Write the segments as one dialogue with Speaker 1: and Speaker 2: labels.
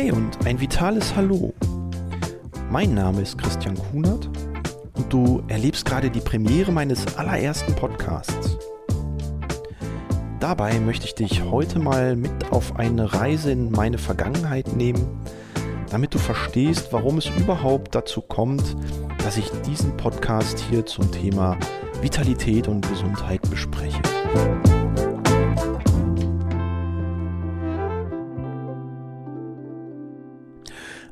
Speaker 1: Hey und ein vitales Hallo. Mein Name ist Christian Kunert und du erlebst gerade die Premiere meines allerersten Podcasts. Dabei möchte ich dich heute mal mit auf eine Reise in meine Vergangenheit nehmen, damit du verstehst, warum es überhaupt dazu kommt, dass ich diesen Podcast hier zum Thema Vitalität und Gesundheit bespreche.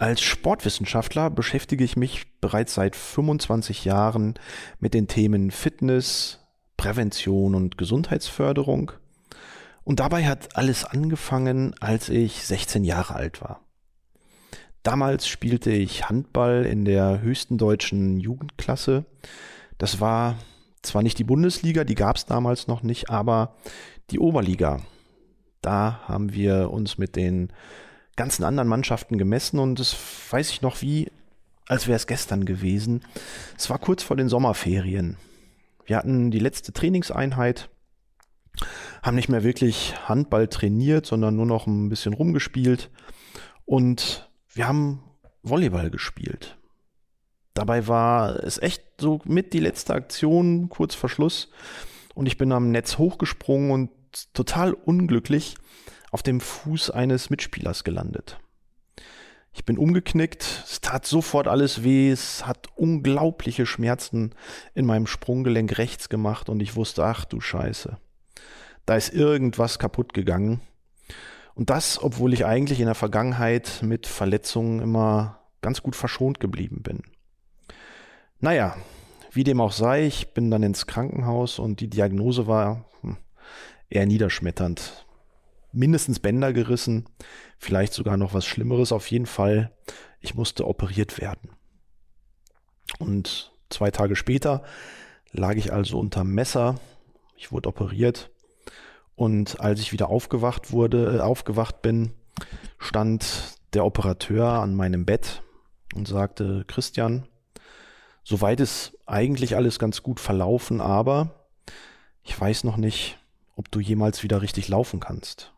Speaker 1: Als Sportwissenschaftler beschäftige ich mich bereits seit 25 Jahren mit den Themen Fitness, Prävention und Gesundheitsförderung. Und dabei hat alles angefangen, als ich 16 Jahre alt war. Damals spielte ich Handball in der höchsten deutschen Jugendklasse. Das war zwar nicht die Bundesliga, die gab es damals noch nicht, aber die Oberliga. Da haben wir uns mit den ganzen anderen Mannschaften gemessen und das weiß ich noch wie, als wäre es gestern gewesen. Es war kurz vor den Sommerferien. Wir hatten die letzte Trainingseinheit, haben nicht mehr wirklich Handball trainiert, sondern nur noch ein bisschen rumgespielt und wir haben Volleyball gespielt. Dabei war es echt so mit die letzte Aktion kurz vor Schluss und ich bin am Netz hochgesprungen und total unglücklich auf dem Fuß eines Mitspielers gelandet. Ich bin umgeknickt, es tat sofort alles weh, es hat unglaubliche Schmerzen in meinem Sprunggelenk rechts gemacht und ich wusste, ach du Scheiße, da ist irgendwas kaputt gegangen. Und das, obwohl ich eigentlich in der Vergangenheit mit Verletzungen immer ganz gut verschont geblieben bin. Naja, wie dem auch sei, ich bin dann ins Krankenhaus und die Diagnose war hm, eher niederschmetternd mindestens Bänder gerissen, vielleicht sogar noch was Schlimmeres. Auf jeden Fall, ich musste operiert werden. Und zwei Tage später lag ich also unter Messer. Ich wurde operiert. Und als ich wieder aufgewacht wurde, äh, aufgewacht bin, stand der Operateur an meinem Bett und sagte, Christian, soweit ist eigentlich alles ganz gut verlaufen, aber ich weiß noch nicht, ob du jemals wieder richtig laufen kannst.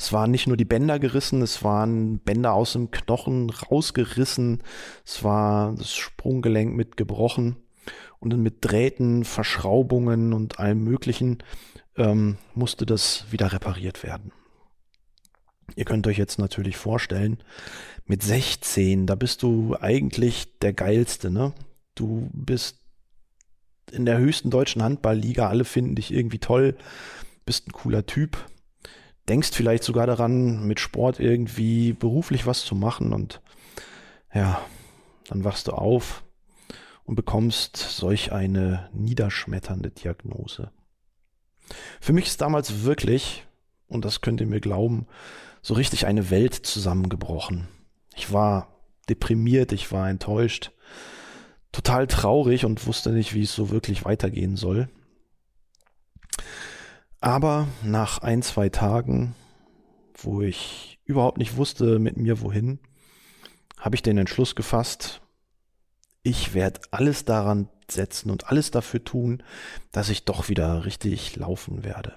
Speaker 1: Es waren nicht nur die Bänder gerissen, es waren Bänder aus dem Knochen rausgerissen, es war das Sprunggelenk mit gebrochen und dann mit Drähten, Verschraubungen und allem Möglichen ähm, musste das wieder repariert werden. Ihr könnt euch jetzt natürlich vorstellen, mit 16, da bist du eigentlich der Geilste, ne? Du bist in der höchsten deutschen Handballliga, alle finden dich irgendwie toll, bist ein cooler Typ, denkst vielleicht sogar daran, mit Sport irgendwie beruflich was zu machen und ja, dann wachst du auf und bekommst solch eine niederschmetternde Diagnose. Für mich ist damals wirklich, und das könnt ihr mir glauben, so richtig eine Welt zusammengebrochen. Ich war deprimiert, ich war enttäuscht, total traurig und wusste nicht, wie es so wirklich weitergehen soll. Aber nach ein, zwei Tagen, wo ich überhaupt nicht wusste mit mir wohin, habe ich den Entschluss gefasst, ich werde alles daran setzen und alles dafür tun, dass ich doch wieder richtig laufen werde.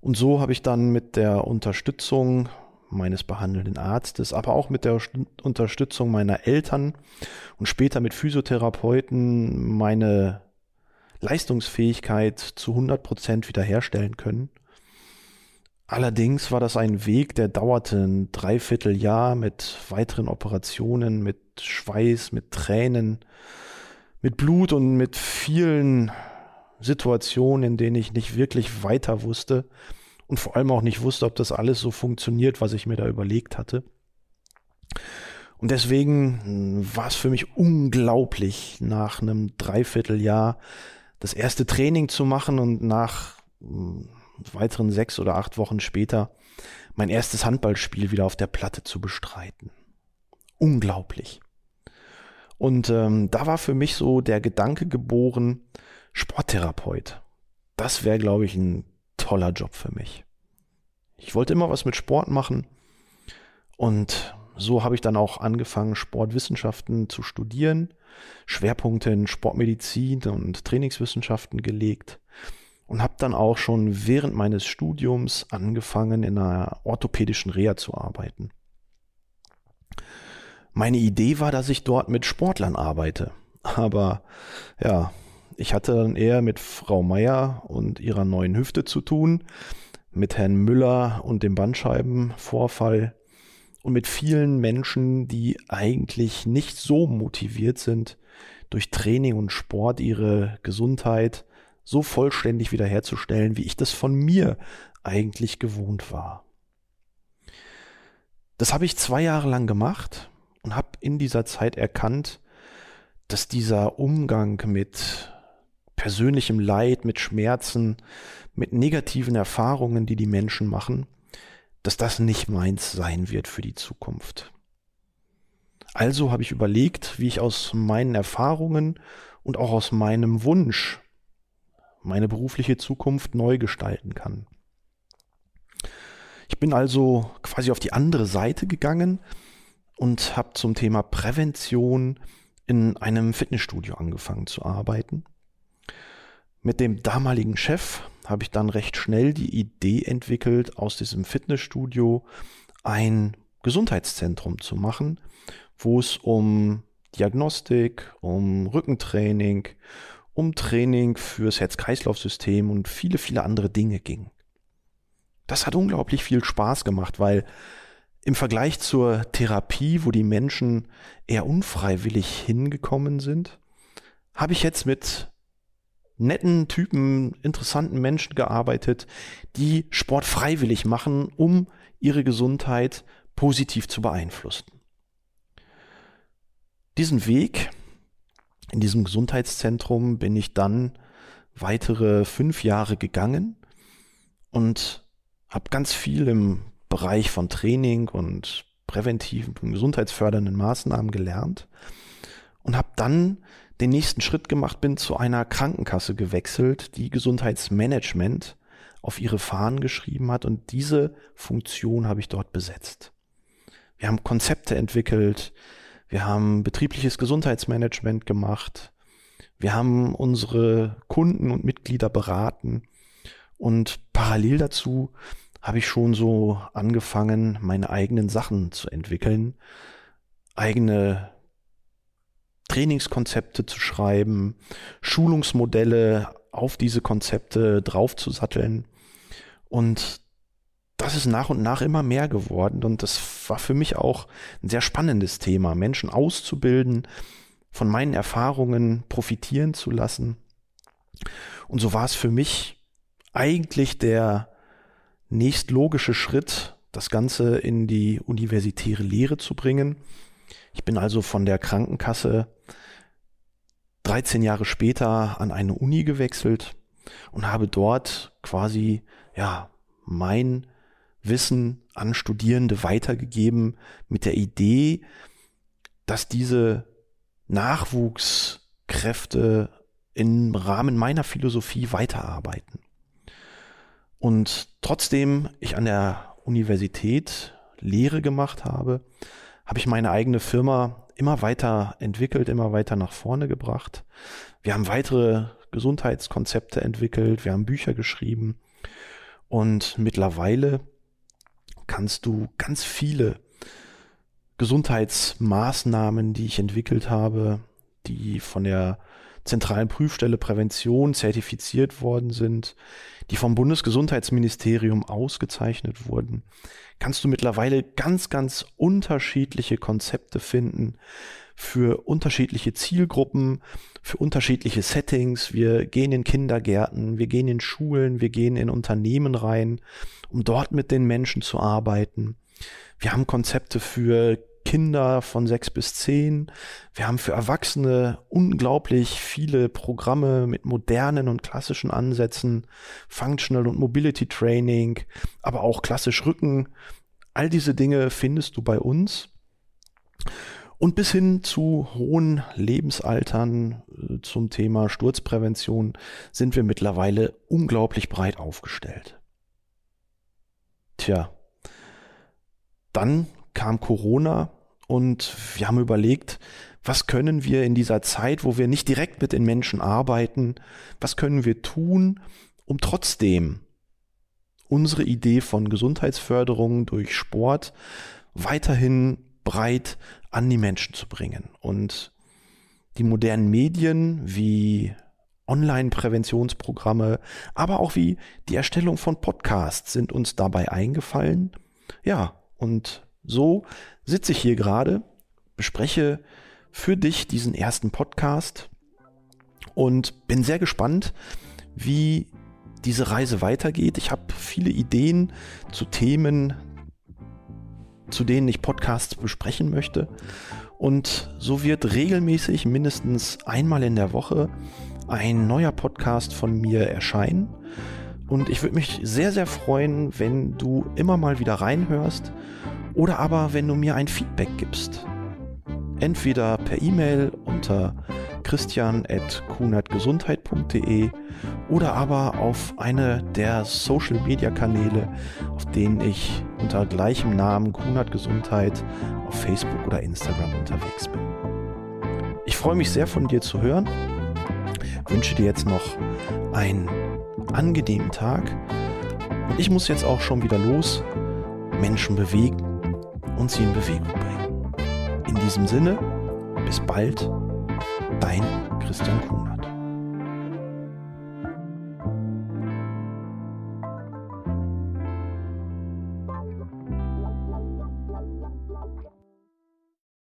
Speaker 1: Und so habe ich dann mit der Unterstützung meines behandelnden Arztes, aber auch mit der Unterstützung meiner Eltern und später mit Physiotherapeuten meine Leistungsfähigkeit zu 100 Prozent wiederherstellen können. Allerdings war das ein Weg, der dauerte ein Dreivierteljahr mit weiteren Operationen, mit Schweiß, mit Tränen, mit Blut und mit vielen Situationen, in denen ich nicht wirklich weiter wusste und vor allem auch nicht wusste, ob das alles so funktioniert, was ich mir da überlegt hatte. Und deswegen war es für mich unglaublich, nach einem Dreivierteljahr das erste Training zu machen und nach hm, weiteren sechs oder acht Wochen später mein erstes Handballspiel wieder auf der Platte zu bestreiten. Unglaublich. Und ähm, da war für mich so der Gedanke geboren, Sporttherapeut. Das wäre, glaube ich, ein toller Job für mich. Ich wollte immer was mit Sport machen und so habe ich dann auch angefangen, Sportwissenschaften zu studieren, Schwerpunkte in Sportmedizin und Trainingswissenschaften gelegt. und habe dann auch schon während meines Studiums angefangen, in einer orthopädischen Reha zu arbeiten. Meine Idee war, dass ich dort mit Sportlern arbeite. Aber ja, ich hatte dann eher mit Frau Meier und ihrer neuen Hüfte zu tun, mit Herrn Müller und dem Bandscheibenvorfall und mit vielen Menschen, die eigentlich nicht so motiviert sind, durch Training und Sport ihre Gesundheit so vollständig wiederherzustellen, wie ich das von mir eigentlich gewohnt war. Das habe ich zwei Jahre lang gemacht und habe in dieser Zeit erkannt, dass dieser Umgang mit persönlichem Leid, mit Schmerzen, mit negativen Erfahrungen, die die Menschen machen, dass das nicht meins sein wird für die Zukunft. Also habe ich überlegt, wie ich aus meinen Erfahrungen und auch aus meinem Wunsch meine berufliche Zukunft neu gestalten kann. Ich bin also quasi auf die andere Seite gegangen und habe zum Thema Prävention in einem Fitnessstudio angefangen zu arbeiten. Mit dem damaligen Chef habe ich dann recht schnell die Idee entwickelt, aus diesem Fitnessstudio ein Gesundheitszentrum zu machen, wo es um Diagnostik, um Rückentraining, um Training fürs Herz-Kreislauf-System und viele, viele andere Dinge ging. Das hat unglaublich viel Spaß gemacht, weil im Vergleich zur Therapie, wo die Menschen eher unfreiwillig hingekommen sind, habe ich jetzt mit netten Typen, interessanten Menschen gearbeitet, die Sport freiwillig machen, um ihre Gesundheit positiv zu beeinflussen. Diesen Weg in diesem Gesundheitszentrum bin ich dann weitere fünf Jahre gegangen und habe ganz viel im Bereich von Training und präventiven und gesundheitsfördernden Maßnahmen gelernt und habe dann den nächsten Schritt gemacht, bin zu einer Krankenkasse gewechselt, die Gesundheitsmanagement auf ihre Fahnen geschrieben hat und diese Funktion habe ich dort besetzt. Wir haben Konzepte entwickelt, wir haben betriebliches Gesundheitsmanagement gemacht, wir haben unsere Kunden und Mitglieder beraten und parallel dazu habe ich schon so angefangen, meine eigenen Sachen zu entwickeln, eigene Trainingskonzepte zu schreiben, Schulungsmodelle auf diese Konzepte draufzusatteln. Und das ist nach und nach immer mehr geworden. Und das war für mich auch ein sehr spannendes Thema, Menschen auszubilden, von meinen Erfahrungen profitieren zu lassen. Und so war es für mich eigentlich der nächstlogische Schritt, das Ganze in die universitäre Lehre zu bringen. Ich bin also von der Krankenkasse 13 Jahre später an eine Uni gewechselt und habe dort quasi, ja, mein Wissen an Studierende weitergegeben mit der Idee, dass diese Nachwuchskräfte im Rahmen meiner Philosophie weiterarbeiten. Und trotzdem ich an der Universität Lehre gemacht habe, habe ich meine eigene Firma immer weiter entwickelt, immer weiter nach vorne gebracht. Wir haben weitere Gesundheitskonzepte entwickelt, wir haben Bücher geschrieben und mittlerweile kannst du ganz viele Gesundheitsmaßnahmen, die ich entwickelt habe, die von der zentralen Prüfstelle Prävention zertifiziert worden sind, die vom Bundesgesundheitsministerium ausgezeichnet wurden, kannst du mittlerweile ganz, ganz unterschiedliche Konzepte finden für unterschiedliche Zielgruppen, für unterschiedliche Settings. Wir gehen in Kindergärten, wir gehen in Schulen, wir gehen in Unternehmen rein, um dort mit den Menschen zu arbeiten. Wir haben Konzepte für Kinder von sechs bis zehn. Wir haben für Erwachsene unglaublich viele Programme mit modernen und klassischen Ansätzen, Functional und Mobility Training, aber auch klassisch Rücken. All diese Dinge findest du bei uns. Und bis hin zu hohen Lebensaltern äh, zum Thema Sturzprävention sind wir mittlerweile unglaublich breit aufgestellt. Tja, dann kam Corona und wir haben überlegt, was können wir in dieser Zeit, wo wir nicht direkt mit den Menschen arbeiten, was können wir tun, um trotzdem unsere Idee von Gesundheitsförderung durch Sport weiterhin breit an die Menschen zu bringen. Und die modernen Medien wie Online-Präventionsprogramme, aber auch wie die Erstellung von Podcasts sind uns dabei eingefallen. Ja, und so sitze ich hier gerade, bespreche für dich diesen ersten Podcast und bin sehr gespannt, wie diese Reise weitergeht. Ich habe viele Ideen zu Themen, zu denen ich Podcasts besprechen möchte. Und so wird regelmäßig mindestens einmal in der Woche ein neuer Podcast von mir erscheinen. Und ich würde mich sehr, sehr freuen, wenn du immer mal wieder reinhörst oder aber wenn du mir ein Feedback gibst. Entweder per E-Mail unter christian.kunatgesundheit.de oder aber auf eine der Social Media Kanäle, auf denen ich unter gleichem Namen Kunat Gesundheit auf Facebook oder Instagram unterwegs bin. Ich freue mich sehr von dir zu hören. Wünsche dir jetzt noch einen angenehmen Tag. Und ich muss jetzt auch schon wieder los, Menschen bewegen und sie in Bewegung bringen. In diesem Sinne, bis bald, dein Christian Kunert.